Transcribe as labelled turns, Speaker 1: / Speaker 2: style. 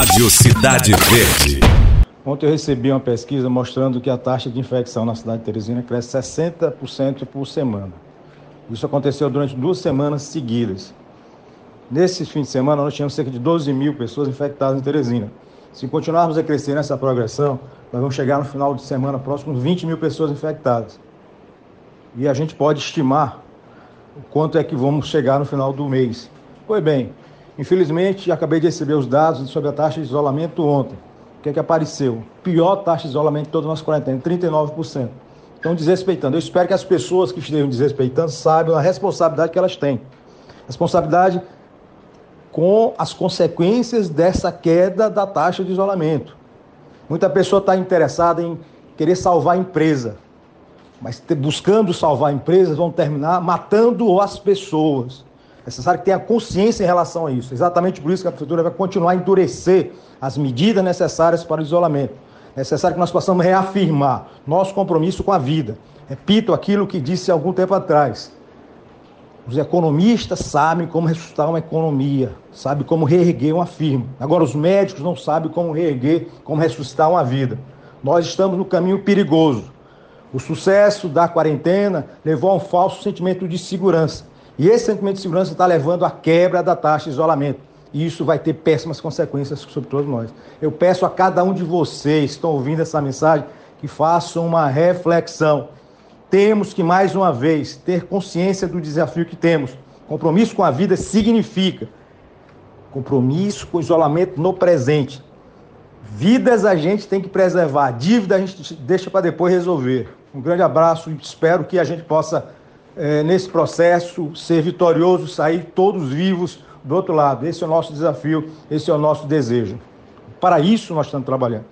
Speaker 1: Rádio Cidade Verde.
Speaker 2: Ontem eu recebi uma pesquisa mostrando que a taxa de infecção na cidade de Teresina cresce 60% por semana. Isso aconteceu durante duas semanas seguidas. Nesse fim de semana, nós tínhamos cerca de 12 mil pessoas infectadas em Teresina. Se continuarmos a crescer nessa progressão, nós vamos chegar no final de semana próximo 20 mil pessoas infectadas. E a gente pode estimar o quanto é que vamos chegar no final do mês. Pois bem, infelizmente, acabei de receber os dados sobre a taxa de isolamento ontem. O que é que apareceu? Pior taxa de isolamento de toda a nossa quarentena, 39%. Estão desrespeitando. Eu espero que as pessoas que estejam desrespeitando saibam a responsabilidade que elas têm. Responsabilidade com as consequências dessa queda da taxa de isolamento. Muita pessoa está interessada em querer salvar a empresa, mas buscando salvar empresas vão terminar matando as pessoas. É necessário que tenha consciência em relação a isso. Exatamente por isso que a prefeitura vai continuar a endurecer as medidas necessárias para o isolamento. É necessário que nós possamos reafirmar nosso compromisso com a vida. Repito aquilo que disse algum tempo atrás. Os economistas sabem como ressuscitar uma economia, sabem como reerguer uma firma. Agora, os médicos não sabem como reerguer, como ressuscitar uma vida. Nós estamos no caminho perigoso. O sucesso da quarentena levou a um falso sentimento de segurança. E esse sentimento de segurança está levando à quebra da taxa de isolamento. E isso vai ter péssimas consequências sobre todos nós. Eu peço a cada um de vocês que estão ouvindo essa mensagem que façam uma reflexão. Temos que, mais uma vez, ter consciência do desafio que temos. Compromisso com a vida significa compromisso com o isolamento no presente. Vidas a gente tem que preservar, dívida a gente deixa para depois resolver. Um grande abraço e espero que a gente possa, é, nesse processo, ser vitorioso, sair todos vivos do outro lado. Esse é o nosso desafio, esse é o nosso desejo. Para isso nós estamos trabalhando.